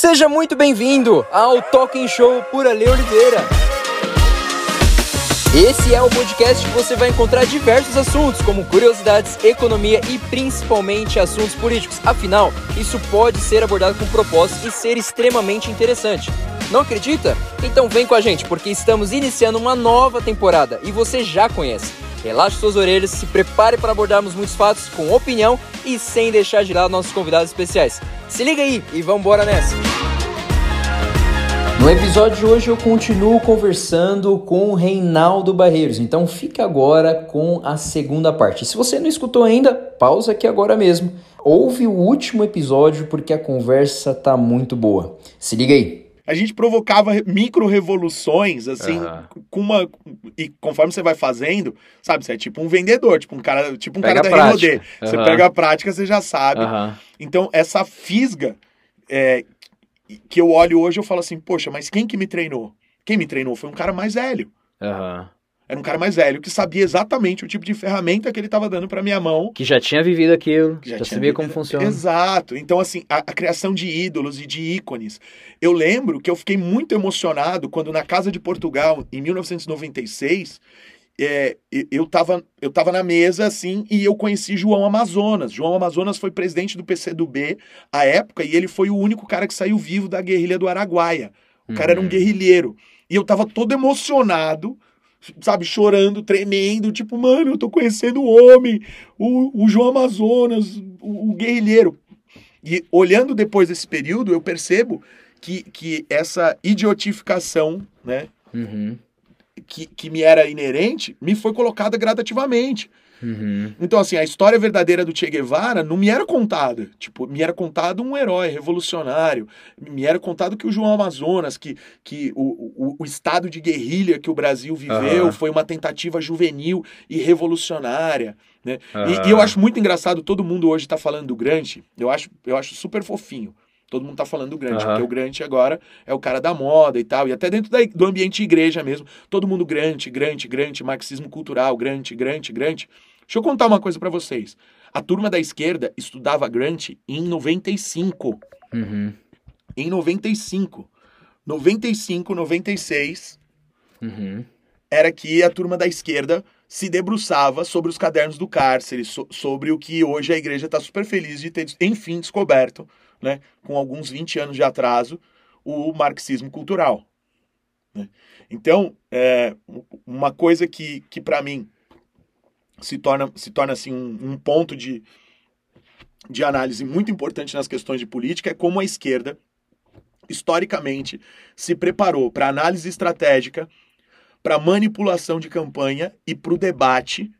Seja muito bem-vindo ao Talking Show por Ale Oliveira. Esse é o podcast que você vai encontrar diversos assuntos, como curiosidades, economia e principalmente assuntos políticos. Afinal, isso pode ser abordado com propósito e ser extremamente interessante. Não acredita? Então vem com a gente, porque estamos iniciando uma nova temporada e você já conhece. Relaxe suas orelhas, se prepare para abordarmos muitos fatos com opinião e sem deixar de lado nossos convidados especiais. Se liga aí e vamos embora nessa! No episódio de hoje eu continuo conversando com o Reinaldo Barreiros, então fica agora com a segunda parte. Se você não escutou ainda, pausa aqui agora mesmo. Ouve o último episódio porque a conversa tá muito boa. Se liga aí a gente provocava micro-revoluções, assim, uhum. com uma. E conforme você vai fazendo, sabe, você é tipo um vendedor, tipo um cara, tipo um pega cara da Renaudet. Uhum. Você pega a prática, você já sabe. Uhum. Então, essa fisga é, que eu olho hoje, eu falo assim, poxa, mas quem que me treinou? Quem me treinou foi um cara mais velho. Aham. Era um cara mais velho que sabia exatamente o tipo de ferramenta que ele estava dando para minha mão. Que já tinha vivido aquilo, já, já sabia vivido... como funciona. Exato. Então, assim, a, a, criação de ídolos e de ícones. Eu lembro que eu fiquei muito emocionado quando na Casa de Portugal, em 1996, é, eu, estava eu tava na mesa, assim, e eu conheci João Amazonas. João Amazonas foi presidente do PCdoB à época e ele foi o único cara que saiu vivo da guerrilha do Araguaia. O cara era um uhum. guerrilheiro. E eu tava todo emocionado sabe, chorando, tremendo, tipo, mano, eu tô conhecendo o homem, o, o João Amazonas, o, o guerrilheiro. E olhando depois desse período, eu percebo que, que essa idiotificação, né, uhum. que, que me era inerente, me foi colocada gradativamente. Uhum. Então, assim, a história verdadeira do Che Guevara não me era contada. Tipo, me era contado um herói revolucionário. Me era contado que o João Amazonas, que, que o, o, o estado de guerrilha que o Brasil viveu uhum. foi uma tentativa juvenil e revolucionária. Né? Uhum. E, e, eu acho muito engraçado, todo mundo hoje está falando do Grant. Eu acho, eu acho super fofinho. Todo mundo tá falando do Grant, uhum. porque o Grant agora é o cara da moda e tal. E até dentro da, do ambiente igreja mesmo. Todo mundo Grant, Grant, Grant, marxismo cultural, Grant, Grant, Grant. Deixa eu contar uma coisa para vocês. A turma da esquerda estudava Grant em 95. Uhum. Em 95. 95, 96. Uhum. Era que a turma da esquerda se debruçava sobre os cadernos do cárcere, so, sobre o que hoje a igreja está super feliz de ter, enfim, descoberto, né, com alguns 20 anos de atraso, o marxismo cultural. Né? Então, é, uma coisa que, que para mim se torna, se torna assim, um, um ponto de, de análise muito importante nas questões de política é como a esquerda, historicamente, se preparou para análise estratégica, para manipulação de campanha e para o debate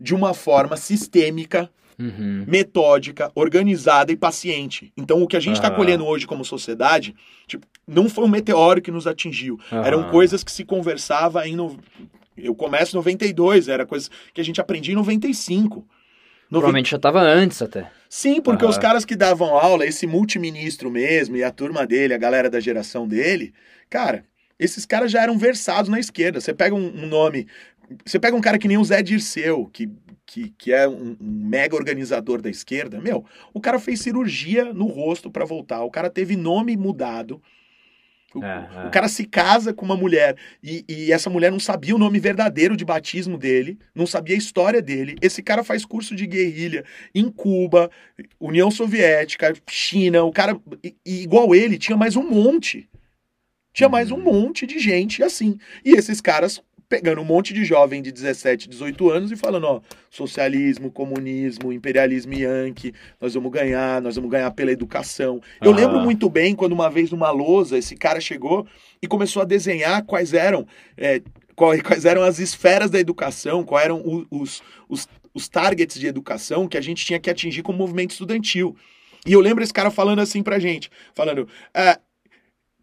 de uma forma sistêmica, uhum. metódica, organizada e paciente. Então, o que a gente está ah. colhendo hoje como sociedade, tipo, não foi um meteoro que nos atingiu. Eram coisas que se conversava em no... Eu começo em 92, era coisa que a gente aprendia em 95. Provavelmente já estava antes até. Sim, porque uhum. os caras que davam aula, esse multiministro mesmo e a turma dele, a galera da geração dele, cara, esses caras já eram versados na esquerda. Você pega um, um nome, você pega um cara que nem o Zé Dirceu, que, que, que é um, um, mega organizador da esquerda, meu, o cara fez cirurgia no rosto para voltar, o cara teve nome mudado, o, é, é. o, cara se casa com uma mulher e, e, essa mulher não sabia o nome verdadeiro de batismo dele, não sabia a história dele. Esse cara faz curso de guerrilha em Cuba, União Soviética, China. O cara, e, e igual ele, tinha mais um monte. Tinha mais um uhum. monte de gente assim. E esses caras pegando um monte de jovem de 17, 18 anos e falando, ó, socialismo, comunismo, imperialismo yankee, nós vamos ganhar, nós vamos ganhar pela educação. Eu lembro muito bem quando uma vez numa lousa esse cara chegou e começou a desenhar quais eram é, quais eram as esferas da educação, quais eram os, os, os targets de educação que a gente tinha que atingir com o movimento estudantil. E eu lembro esse cara falando assim pra gente, falando, ah,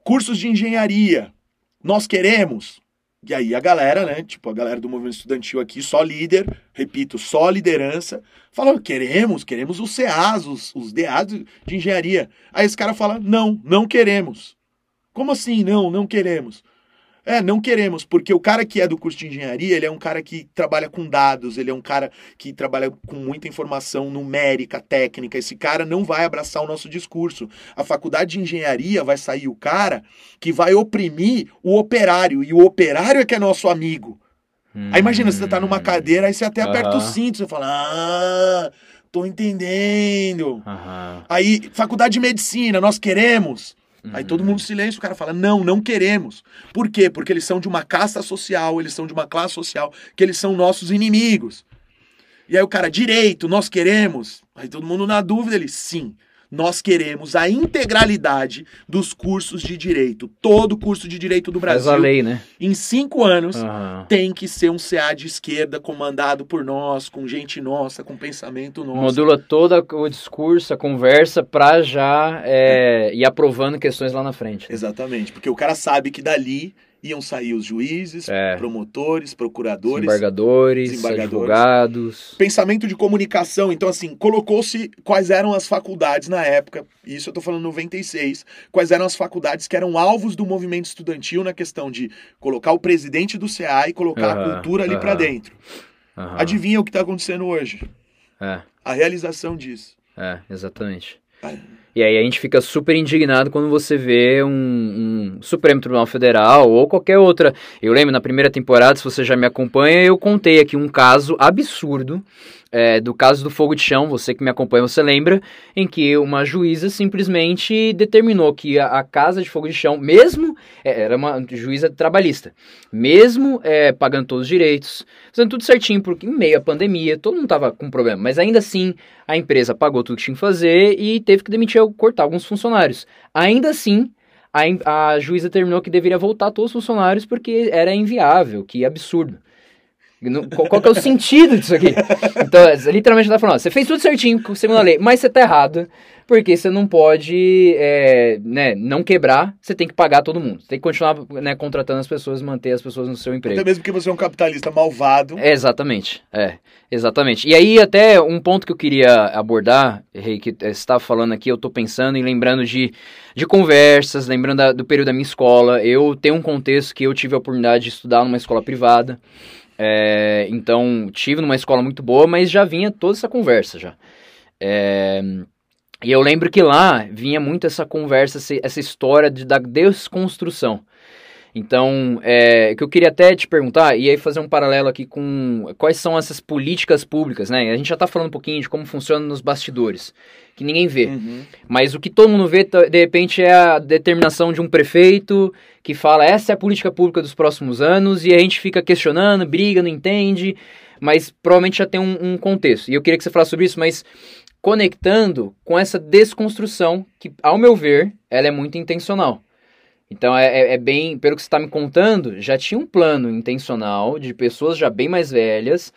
cursos de engenharia, nós queremos, e aí a galera, né, tipo, a galera do movimento estudantil aqui, só líder, repito, só liderança, falando, queremos, queremos os CAs, os, os DAs de engenharia. Aí esse cara fala, não, não queremos. Como assim, não, não queremos? É, não queremos, porque o cara que é do curso de engenharia, ele é um cara que trabalha com dados, ele é um cara que trabalha com muita informação numérica, técnica. Esse cara não vai abraçar o nosso discurso. A faculdade de engenharia vai sair o cara que vai oprimir o operário, e o operário é que é nosso amigo. Hum, aí imagina, você tá numa cadeira, aí você até aperta o cinto, você fala, ah, tô entendendo. Aí, faculdade de medicina, nós queremos. Uhum. Aí todo mundo silêncio, o cara fala: "Não, não queremos". Por quê? Porque eles são de uma casta social, eles são de uma classe social, que eles são nossos inimigos. E aí o cara: "Direito, nós queremos". Aí todo mundo na dúvida, ele: "Sim". Nós queremos a integralidade dos cursos de direito. Todo curso de direito do Brasil. Faz a lei, né? Em cinco anos uhum. tem que ser um CA de esquerda comandado por nós, com gente nossa, com pensamento nosso. Modula todo o discurso, a conversa, para já é, ir aprovando questões lá na frente. Exatamente, porque o cara sabe que dali iam sair os juízes, é. promotores, procuradores, desembargadores, desembargadores, advogados. Pensamento de comunicação. Então, assim, colocou-se quais eram as faculdades na época, isso eu estou falando 96, quais eram as faculdades que eram alvos do movimento estudantil na questão de colocar o presidente do CA e colocar a cultura ali para dentro. Adivinha o que está acontecendo hoje? É. A realização disso. É, exatamente. É. E aí a gente fica super indignado quando você vê um, um, Supremo Tribunal Federal ou qualquer outra. Eu lembro na primeira temporada, se você já me acompanha, eu contei aqui um caso absurdo é, do caso do fogo de chão, você que me acompanha, você lembra, em que uma juíza simplesmente determinou que a, a casa de fogo de chão, mesmo, é, era uma juíza trabalhista, mesmo é, pagando todos os direitos, fazendo tudo certinho, porque em meio à pandemia, todo mundo estava com problema, mas ainda assim a empresa pagou tudo que tinha que fazer e teve que demitir, cortar alguns funcionários. Ainda assim, a, a juíza determinou que deveria voltar todos os funcionários porque era inviável, que absurdo. Qual, que é o sentido disso aqui? Então, é, literalmente tá falando, ó, você fez tudo certinho segundo a lei, mas você tá errado, porque você não pode é, né, não quebrar, você tem que pagar todo mundo. Você tem que continuar né, contratando as pessoas, manter as pessoas no seu emprego. Até mesmo que você é um capitalista malvado. É, exatamente, é, exatamente. E aí, até um ponto que eu queria abordar, Rei, que você estava falando aqui, eu tô pensando e lembrando de, de conversas, lembrando da, do período da minha escola. Eu tenho um contexto que eu tive a oportunidade de estudar numa escola privada. É, então, tive numa escola muito boa, mas já vinha toda essa conversa já. É, e eu lembro que lá vinha muito essa conversa, essa história de, da desconstrução. Então, é, que eu queria até te perguntar, e aí fazer um paralelo aqui com quais são essas políticas públicas, né? A gente já está falando um pouquinho de como funciona nos bastidores, que ninguém vê. Uhum. Mas o que todo mundo vê, de repente, é a determinação de um prefeito que fala essa é a política pública dos próximos anos, e a gente fica questionando, briga, não entende, mas provavelmente já tem um, um contexto. E eu queria que você falasse sobre isso, mas conectando com essa desconstrução, que, ao meu ver, ela é muito intencional. Então é, é, é, bem, pelo que você está me contando, já tinha um plano intencional de pessoas já bem mais velhas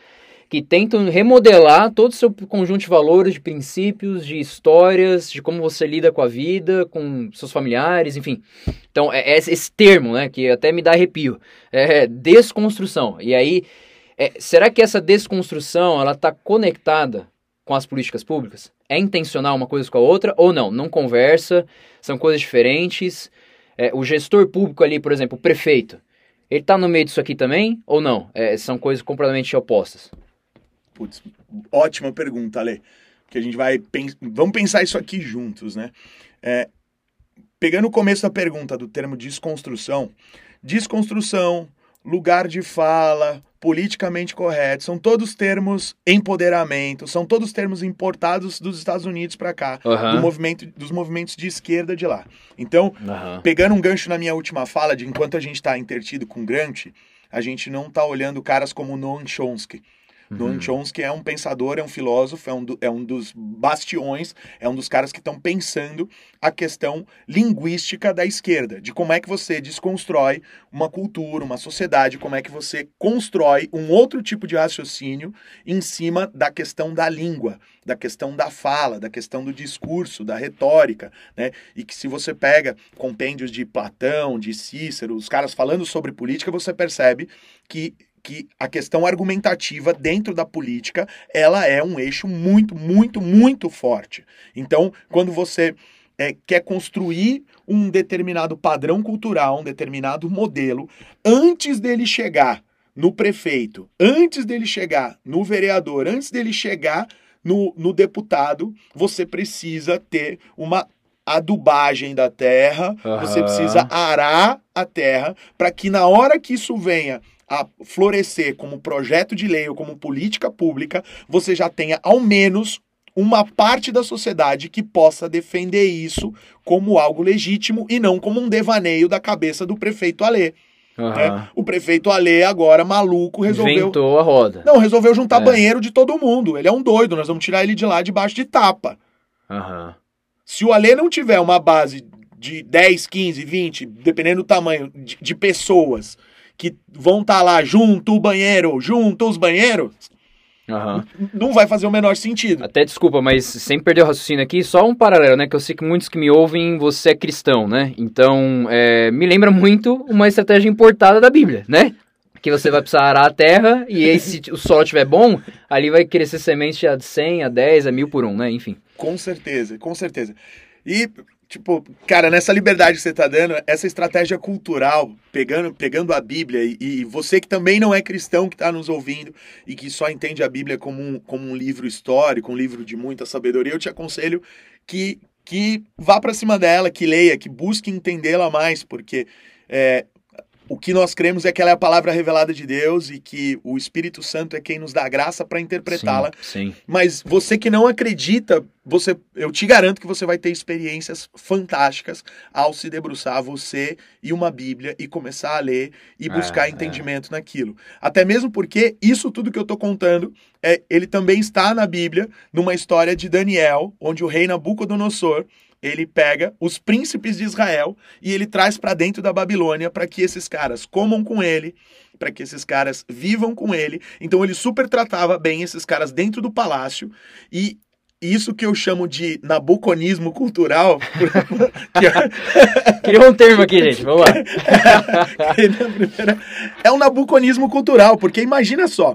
que tentam remodelar todo o seu conjunto de valores, de princípios, de histórias, de como você lida com a vida, com seus familiares, enfim. Então é, é esse termo, né, que até me dá arrepio, é desconstrução. E aí, é, será que essa desconstrução ela está conectada com as políticas públicas? É intencional uma coisa com a outra ou não? Não conversa, são coisas diferentes. É, o gestor público ali, por exemplo, o prefeito, ele está no meio disso aqui também ou não? É, são coisas completamente opostas. Putz, ótima pergunta, Ale. Que a gente vai pens vamos pensar isso aqui juntos, né? É, pegando o começo da pergunta do termo desconstrução, desconstrução, lugar de fala, politicamente correto, são todos termos empoderamento, são todos termos importados dos Estados Unidos para cá, uhum. do movimento, dos movimentos de esquerda de lá. Então, uhum. pegando um gancho na minha última fala, de enquanto a gente está intertido com Grant, a gente não está olhando caras como Noam Chomsky, Uhum. Noam Chomsky é um pensador, é um filósofo, é um, do, é um dos bastiões, é um dos caras que estão pensando a questão linguística da esquerda, de como é que você desconstrói uma cultura, uma sociedade, como é que você constrói um outro tipo de raciocínio em cima da questão da língua, da questão da fala, da questão do discurso, da retórica, né? E que se você pega compêndios de Platão, de Cícero, os caras falando sobre política, você percebe que que a questão argumentativa dentro da política, ela é um eixo muito, muito, muito forte. Então, quando você é, quer construir um determinado padrão cultural, um determinado modelo, antes dele chegar no prefeito, antes dele chegar no vereador, antes dele chegar no, no deputado, você precisa ter uma adubagem da terra, uhum. você precisa arar a terra para que na hora que isso venha a florescer como projeto de lei ou como política pública, você já tenha ao menos uma parte da sociedade que possa defender isso como algo legítimo e não como um devaneio da cabeça do prefeito Alê. Uhum. Né? O prefeito Alê, agora maluco, resolveu. Inventou a roda. Não, resolveu juntar é. banheiro de todo mundo. Ele é um doido, nós vamos tirar ele de lá debaixo de tapa. Uhum. Se o Alê não tiver uma base de 10, 15, 20, dependendo do tamanho de, de pessoas que vão estar tá lá junto o banheiro, junto os banheiros, Uhum. Não vai fazer o menor sentido. Até desculpa, mas sem perder o raciocínio aqui, só um paralelo, né? Que eu sei que muitos que me ouvem, você é cristão, né? Então, é, me lembra muito uma estratégia importada da Bíblia, né? Que você vai precisar arar a terra e aí, se o solo estiver bom, ali vai crescer semente a 100, a 10, a 1000 por um, né? Enfim. Com certeza, com certeza. E Tipo, cara, nessa liberdade que você tá dando, essa estratégia cultural, pegando, pegando a Bíblia, e, e você que também não é cristão, que está nos ouvindo e que só entende a Bíblia como um, como um livro histórico, um livro de muita sabedoria, eu te aconselho que, que vá para cima dela, que leia, que busque entendê-la mais, porque é, o que nós cremos é que ela é a palavra revelada de Deus e que o Espírito Santo é quem nos dá graça para interpretá-la. Sim, sim. Mas você que não acredita, você, eu te garanto que você vai ter experiências fantásticas ao se debruçar você e uma Bíblia e começar a ler e buscar é, entendimento é. naquilo. Até mesmo porque isso tudo que eu estou contando, é, ele também está na Bíblia, numa história de Daniel, onde o rei Nabucodonosor ele pega os príncipes de Israel e ele traz para dentro da Babilônia para que esses caras comam com ele, para que esses caras vivam com ele. Então ele super tratava bem esses caras dentro do palácio e isso que eu chamo de nabuconismo cultural. Criou um termo aqui, gente. Vamos lá. é um nabuconismo cultural, porque imagina só.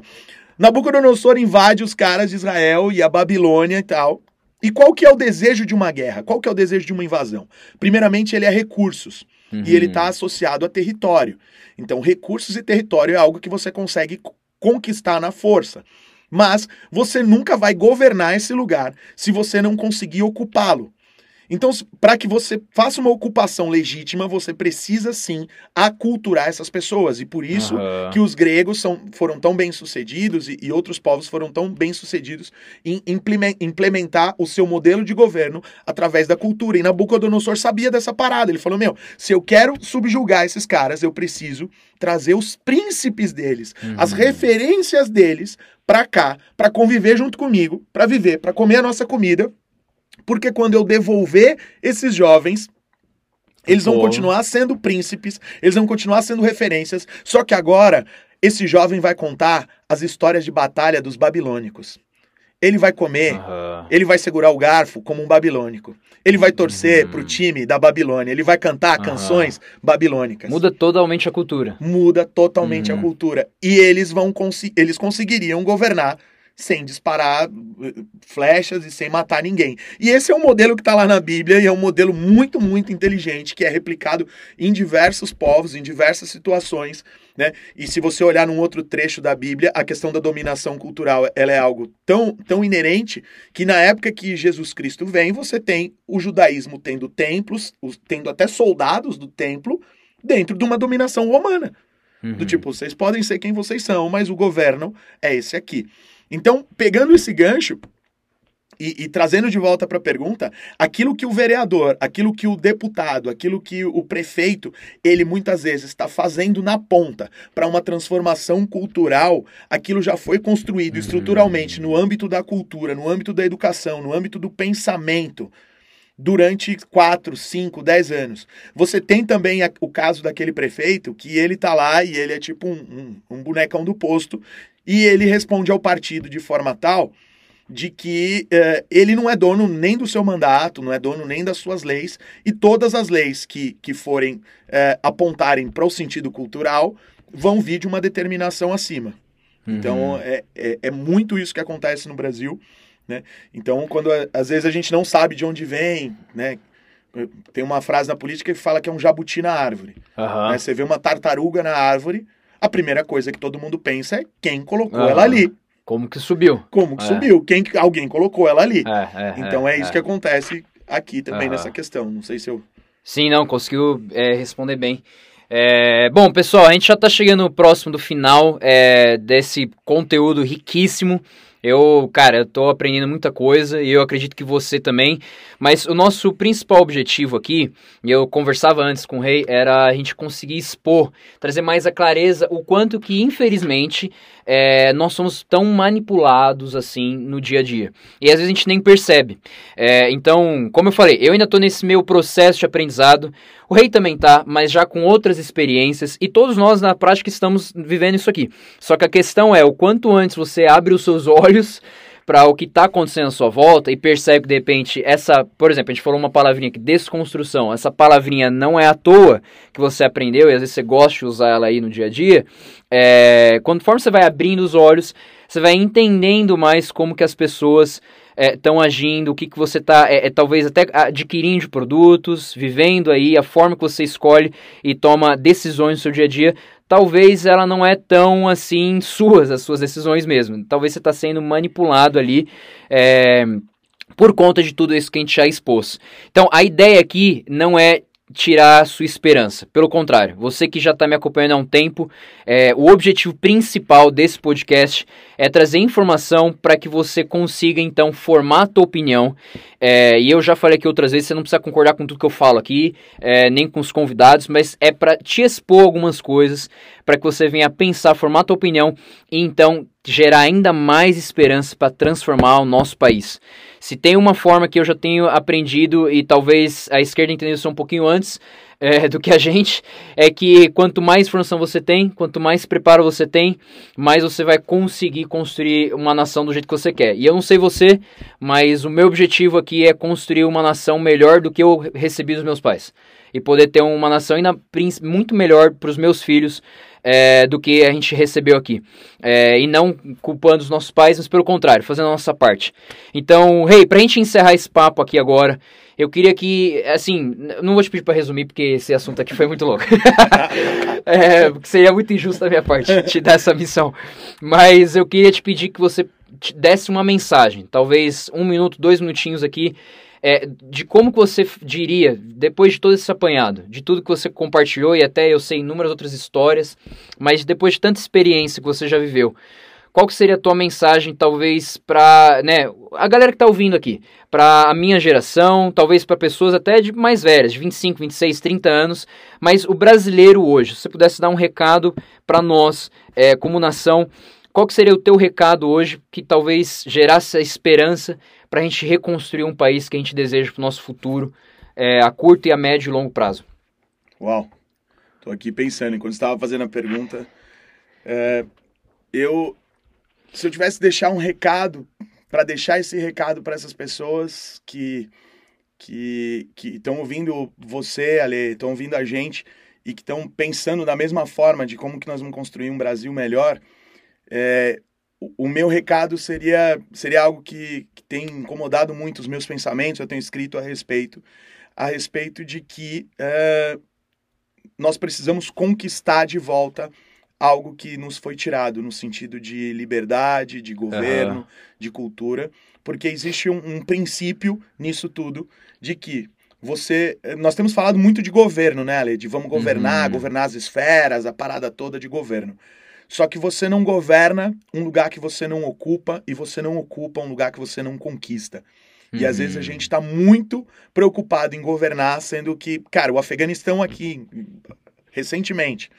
Nabucodonosor invade os caras de Israel e a Babilônia e tal. E qual que é o desejo de uma guerra? Qual que é o desejo de uma invasão? Primeiramente, ele é recursos. Uhum. E ele está associado a território. Então, recursos e território é algo que você consegue conquistar na força. Mas você nunca vai governar esse lugar se você não conseguir ocupá-lo. Então, para que você faça uma ocupação legítima, você precisa sim aculturar essas pessoas. E por isso uhum. que os gregos são, foram tão bem sucedidos e, e, outros povos foram tão bem sucedidos em implementar o seu modelo de governo através da cultura. E Nabucodonosor sabia dessa parada. Ele falou: Meu, se eu quero subjugar esses caras, eu preciso trazer os príncipes deles, uhum. as referências deles para cá, para conviver junto comigo, para viver, para comer a nossa comida porque quando eu devolver esses jovens, eles vão continuar sendo príncipes, eles vão continuar sendo referências, só que agora esse jovem vai contar as histórias de batalha dos babilônicos. Ele vai comer, uhum. ele vai segurar o garfo como um babilônico. Ele vai torcer uhum. pro time da Babilônia, ele vai cantar uhum. canções babilônicas. Muda totalmente a cultura. Muda totalmente a uhum. cultura. E eles vão eles conseguiriam governar sem disparar eh, flechas e sem matar ninguém. E esse é um modelo que está lá na Bíblia e é um modelo muito, muito inteligente que é replicado em diversos povos, em diversas situações. Né? E se você olhar num outro trecho da Bíblia, a questão da dominação cultural ela é algo tão, tão inerente que na época que Jesus Cristo vem, você tem o judaísmo tendo templos, tendo até soldados do templo dentro de uma dominação romana. Uhum. Do tipo, vocês podem ser quem vocês são, mas o governo é esse aqui. Então, pegando esse gancho e, e trazendo de volta para a pergunta, aquilo que o vereador, aquilo que o deputado, aquilo que o prefeito, ele muitas vezes está fazendo na ponta para uma transformação cultural, aquilo já foi construído estruturalmente no âmbito da cultura, no âmbito da educação, no âmbito do pensamento durante 4, 5, 10 anos. Você tem também a, o caso daquele prefeito que ele tá lá e ele é tipo um, um, um bonecão do posto e ele responde ao partido de forma tal de que uh, ele não é dono nem do seu mandato, não é dono nem das suas leis, e todas as leis que, que forem uh, apontarem para o sentido cultural vão vir de uma determinação acima. Uhum. Então, é, é, é, muito isso que acontece no Brasil. Né? Então, quando às vezes a gente não sabe de onde vem, né? tem uma frase na política que fala que é um jabuti na árvore. Aham. né? Você vê uma tartaruga na árvore, a primeira coisa que todo mundo pensa é quem colocou Aham. ela ali. Como que subiu? Como que É. subiu? Quem que- alguém colocou ela ali. É, é, então é, isso é. que acontece aqui também Aham. nessa questão. Não sei se eu. Sim, não, conseguiu é, responder bem. É, bom, pessoal, a gente já tá chegando próximo do final é, desse conteúdo riquíssimo. Eu, cara, eu tô aprendendo muita coisa e eu acredito que você também. Mas o nosso principal objetivo aqui, e eu conversava antes com o Rei, era a gente conseguir expor, trazer mais a clareza o quanto que, infelizmente, é, nós somos tão manipulados assim no dia a dia. E às vezes a gente nem percebe. É, então, como eu falei, eu ainda tô nesse meu processo de aprendizado. O Rei também tá, mas já com outras experiências. E todos nós, na prática, estamos vivendo isso aqui. Só que a questão é o quanto antes você abre os seus olhos para o que está acontecendo à sua volta e percebe que de repente essa, por exemplo, a gente falou uma palavrinha aqui, desconstrução, essa palavrinha não é à toa que você aprendeu e às vezes você gosta de usar ela aí no dia a dia, é, conforme você vai abrindo os olhos, você vai entendendo mais como que as pessoas estão agindo, o que, que você está, é, é, talvez até adquirindo produtos, vivendo aí, a forma que você escolhe e toma decisões no seu dia a dia, talvez ela não é tão assim suas, as suas decisões mesmo. Talvez você está sendo manipulado ali é, por conta de tudo isso que a gente já expôs. Então, a ideia aqui não é tirar a sua esperança. Pelo contrário, você que já está me acompanhando há um tempo, é, o objetivo principal desse podcast é trazer informação para que você consiga então formar a tua opinião. É, e eu já falei aqui outras vezes, você não precisa concordar com tudo que eu falo aqui, é, nem com os convidados, mas é para te expor algumas coisas, para que você venha pensar, formar tua opinião e então gerar ainda mais esperança para transformar o nosso país. Se tem uma forma que eu já tenho aprendido e talvez a esquerda entendeu isso um pouquinho antes é, do que a gente, é que quanto mais informação você tem, quanto mais preparo você tem, mais você vai conseguir construir uma nação do jeito que você quer. E eu não sei você, mas o meu objetivo aqui é construir uma nação melhor do que eu recebi dos meus pais. E poder ter uma nação ainda muito melhor para os meus filhos é, do que a gente recebeu aqui. É, e não culpando os nossos pais, mas pelo contrário, fazendo a nossa parte. Então, Rei, hey, pra gente encerrar esse papo aqui agora, eu queria que, assim, não vou te pedir para resumir, porque esse assunto aqui foi muito louco. é, seria muito injusto da minha parte te dar essa missão. Mas eu queria te pedir que você desse uma mensagem, talvez um minuto, dois minutinhos aqui, é, de como que você diria, depois de todo esse apanhado, de tudo que você compartilhou, e até eu sei inúmeras outras histórias, mas depois de tanta experiência que você já viveu, qual que seria a tua mensagem, talvez, para né, a galera que está ouvindo aqui, para a minha geração, talvez para pessoas até de mais velhas, de 25, 26, 30 anos, mas o brasileiro hoje, se você pudesse dar um recado para nós, é, como nação, qual que seria o teu recado hoje que talvez gerasse a esperança para a gente reconstruir um país que a gente deseja para o nosso futuro, é, a curto e a médio e longo prazo? Uau, tô aqui pensando, enquanto estava fazendo a pergunta, é, eu, se eu tivesse deixar um recado, para deixar esse recado para essas pessoas que que estão ouvindo você, Ale, estão ouvindo a gente e que estão pensando da mesma forma de como que nós vamos construir um Brasil melhor, é, o meu recado seria, seria algo que, que, tem incomodado muito os meus pensamentos, eu tenho escrito a respeito, a respeito de que é, nós precisamos conquistar de volta algo que nos foi tirado, no sentido de liberdade, de governo, uhum. de cultura, porque existe um, um princípio nisso tudo de que você. Nós temos falado muito de governo, né, Ale? De vamos governar, uhum. governar as esferas, a parada toda de governo. Só que você não governa um lugar que você não ocupa e você não ocupa um lugar que você não conquista. E uhum. às vezes a gente está muito preocupado em governar, sendo que, cara, o Afeganistão aqui, recentemente,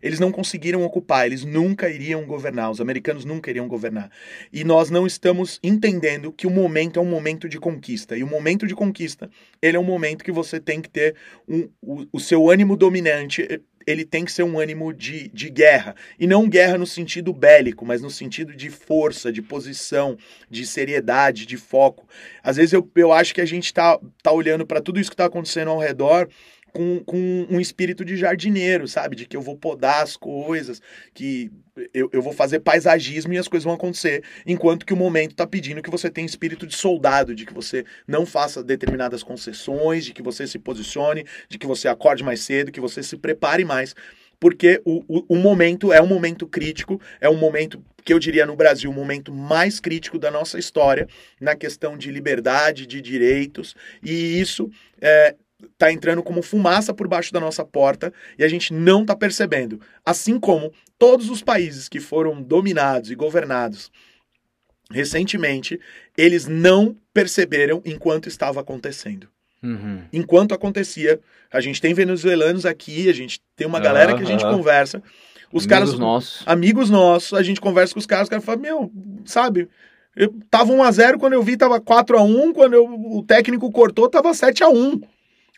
eles não conseguiram ocupar, eles nunca iriam governar, os americanos nunca iriam governar. E nós não estamos entendendo que o momento é um momento de conquista. E o momento de conquista, ele é um momento que você tem que ter um, o, o seu ânimo dominante ele tem que ser um ânimo de, de guerra. E não guerra no sentido bélico, mas no sentido de força, de posição, de seriedade, de foco. Às vezes eu, eu acho que a gente está tá olhando para tudo isso que está acontecendo ao redor com, com um espírito de jardineiro, sabe? De que eu vou podar as coisas, que eu, eu vou fazer paisagismo e as coisas vão acontecer, enquanto que o momento está pedindo que você tenha espírito de soldado, de que você não faça determinadas concessões, de que você se posicione, de que você acorde mais cedo, que você se prepare mais porque o, o, o, momento é um momento crítico, é um momento que eu diria no Brasil, o momento mais crítico da nossa história na questão de liberdade, de direitos, e isso é, tá entrando como fumaça por baixo da nossa porta e a gente não está percebendo. Assim como todos os países que foram dominados e governados recentemente, eles não perceberam enquanto estava acontecendo. Uhum. Enquanto acontecia, a gente tem venezuelanos aqui, a gente tem uma galera que a gente conversa. Os amigos caras. nossos. Amigos nossos, a gente conversa com os caras, os caras falam, meu, sabe? Eu tava 1x0, quando eu vi tava 4x1, quando eu, o técnico cortou, tava 7x1.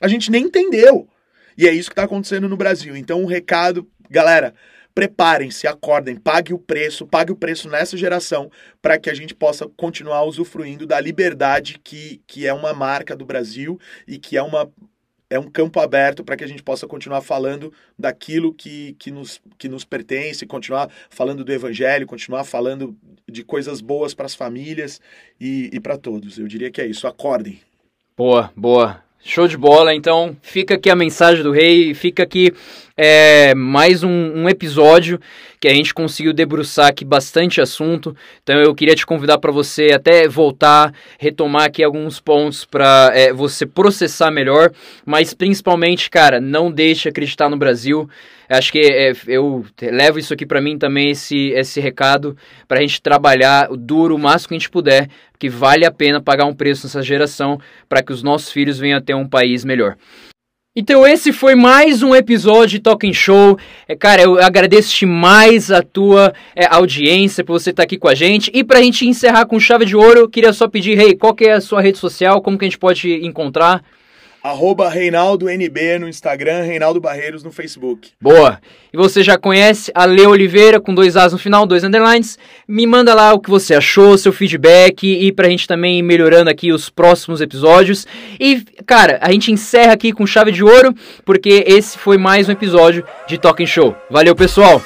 A gente nem entendeu. E é isso que tá acontecendo no Brasil. Então, um recado, galera, preparem-se, acordem, pague o preço, pague o preço nessa geração para que a gente possa continuar usufruindo da liberdade que, que é uma marca do Brasil e que é uma é um campo aberto para que a gente possa continuar falando daquilo que, que, nos, que nos pertence, continuar falando do evangelho, continuar falando de coisas boas para as famílias e, e para todos. Eu diria que é isso. Acordem. Boa, boa. Show de bola, então fica aqui a mensagem do rei, fica aqui é, mais um, um, episódio que a gente conseguiu debruçar aqui bastante assunto. Então eu queria te convidar para você até voltar, retomar aqui alguns pontos para é, você processar melhor, mas principalmente, cara, não deixe acreditar no Brasil. Acho que é, eu levo isso aqui para mim também, esse, esse recado, para a gente trabalhar duro o máximo que a gente puder, que vale a pena pagar um preço nessa geração para que os nossos filhos venham a ter um país melhor. Então esse foi mais um episódio de Talking Show. É, cara, eu agradeço demais a tua é, audiência por você estar aqui com a gente. E pra gente encerrar com chave de ouro, queria só pedir, hey, qual que é a sua rede social? Como que a gente pode encontrar? Arroba Reinaldo NB no Instagram, Reinaldo Barreiros no Facebook. Boa! E você já conhece a Leo Oliveira com dois As no final, dois underlines. Me manda lá o que você achou, seu feedback e pra gente também ir melhorando aqui os próximos episódios. E, cara, a gente encerra aqui com chave de ouro, porque esse foi mais um episódio de Talking Show. Valeu, pessoal!